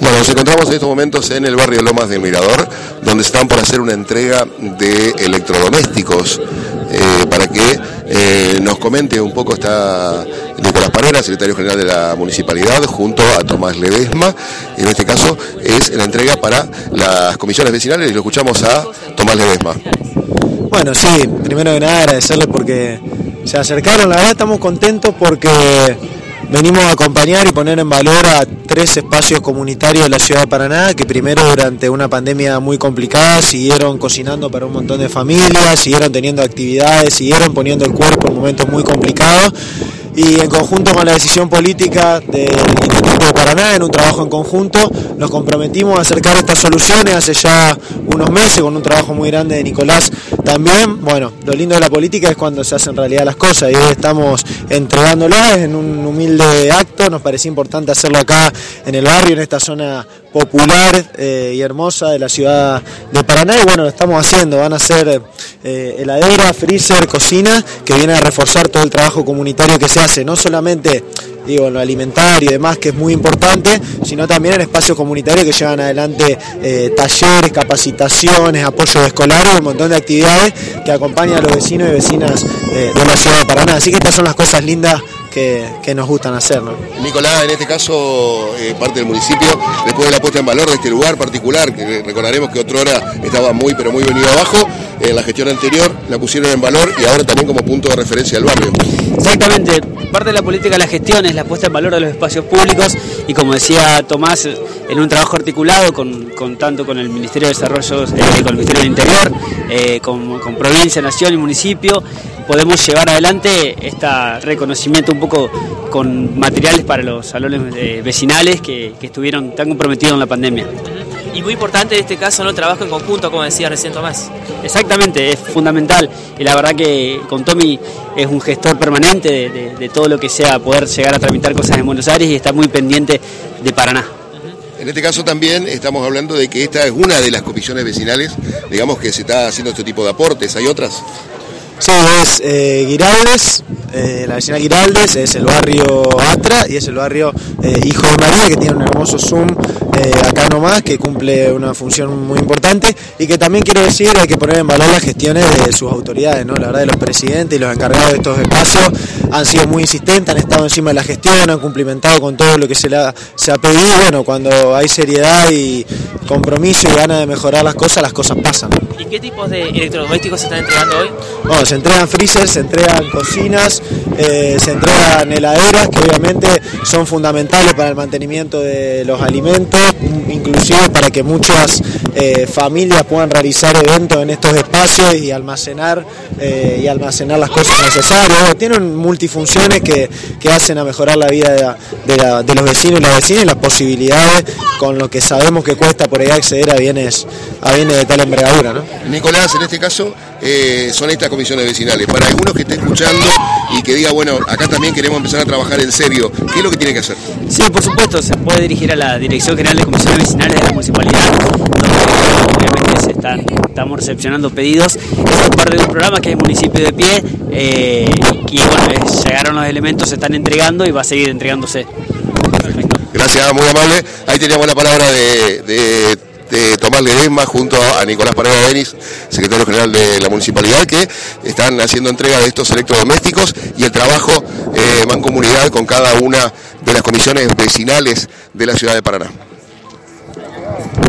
Bueno, nos encontramos en estos momentos en el barrio Lomas del Mirador, donde están por hacer una entrega de electrodomésticos. Eh, para que eh, nos comente un poco está Nicolás Parera, secretario general de la municipalidad, junto a Tomás Ledesma. En este caso es la entrega para las comisiones vecinales y lo escuchamos a Tomás Ledesma. Bueno, sí, primero que nada agradecerle porque se acercaron, la verdad estamos contentos porque venimos a acompañar y poner en valor a tres espacios comunitarios de la ciudad de Paraná que primero durante una pandemia muy complicada siguieron cocinando para un montón de familias, siguieron teniendo actividades, siguieron poniendo el cuerpo en momentos muy complicados y en conjunto con la decisión política del Instituto de Paraná, en un trabajo en conjunto, nos comprometimos a acercar estas soluciones hace ya unos meses con un trabajo muy grande de Nicolás también. Bueno, lo lindo de la política es cuando se hacen realidad las cosas y hoy estamos entregándolas en un humilde acto, nos parecía importante hacerlo acá en el barrio, en esta zona popular eh, y hermosa de la ciudad de Paraná. Y bueno, lo estamos haciendo, van a ser eh, heladera, freezer, cocina, que viene a reforzar todo el trabajo comunitario que se hace, no solamente digo, en lo alimentario y demás, que es muy importante, sino también en espacios comunitarios que llevan adelante eh, talleres, capacitaciones, apoyo escolar, un montón de actividades que acompañan a los vecinos y vecinas de la ciudad de Paraná. Así que estas son las cosas lindas que, nos gustan hacer. Nicolás, en este caso, eh, parte del municipio, después de la puesta en valor de este lugar particular, que recordaremos que otra hora estaba muy, pero muy venido abajo, en la gestión anterior la pusieron en valor y ahora también como punto de referencia del barrio. Exactamente, parte de la política de la gestión es la puesta en valor de los espacios públicos y como decía Tomás, en un trabajo articulado con, tanto con el Ministerio de Desarrollo, eh, con el Ministerio del Interior, eh, con, con provincia, nación y municipio, podemos llevar adelante este reconocimiento un poco con materiales para los salones eh, vecinales que, estuvieron tan comprometidos en la pandemia. Y muy importante en este caso, ¿no? Trabajo en conjunto, como decía recién Tomás. Exactamente, es fundamental. Y la verdad que con Tommy es un gestor permanente de, todo lo que sea poder llegar a tramitar cosas en Buenos Aires y está muy pendiente de Paraná. En este caso también estamos hablando de que esta es una de las comisiones vecinales, digamos que se está haciendo este tipo de aportes. ¿Hay otras? Sí, es eh, Giraldes, eh, la vecina Giraldes, es el barrio Atra y es el barrio eh, Hijo de María, que tiene un hermoso Zoom acá nomás, que cumple una función muy importante y que también quiero decir, hay que poner en valor las gestiones de sus autoridades, ¿no? La verdad de los presidentes y los encargados de estos espacios han sido muy insistentes, han estado encima de la gestión, han cumplimentado con todo lo que se, le se ha pedido, bueno, cuando hay seriedad y compromiso y ganas de mejorar las cosas, las cosas pasan. ¿Y qué tipos de electrodomésticos se están entregando hoy? Bueno, se entregan freezers, se entregan cocinas, eh, se entregan heladeras que obviamente son fundamentales para el mantenimiento de los alimentos, inclusive para que muchas eh, familias puedan realizar eventos en estos espacios y almacenar eh, y almacenar las cosas necesarias. Tienen multifunciones que, hacen a mejorar la vida de, los vecinos y las vecinas y las posibilidades con lo que sabemos que cuesta por ahí acceder a bienes, a bienes de tal envergadura. ¿no? Nicolás, en este caso, son estas comisiones vecinales. Para algunos que estén escuchando y que diga, bueno, acá también queremos empezar a trabajar en serio, ¿qué es lo que tiene que hacer? Sí, por supuesto, se puede dirigir a la Dirección General de Comisiones Vecinales de la Municipalidad, donde obviamente se están, estamos recepcionando pedidos. Es parte de un programa que es Municipio de Pie eh, y bueno, llegaron los elementos, se están entregando y va a seguir entregándose. Gracias, muy amable. Ahí teníamos la palabra de de Tomás Ledesma junto a Nicolás Paredes Denis, secretario general de la municipalidad, que están haciendo entrega de estos electrodomésticos y el trabajo eh, mancomunidad con cada una de las comisiones vecinales de la ciudad de Paraná.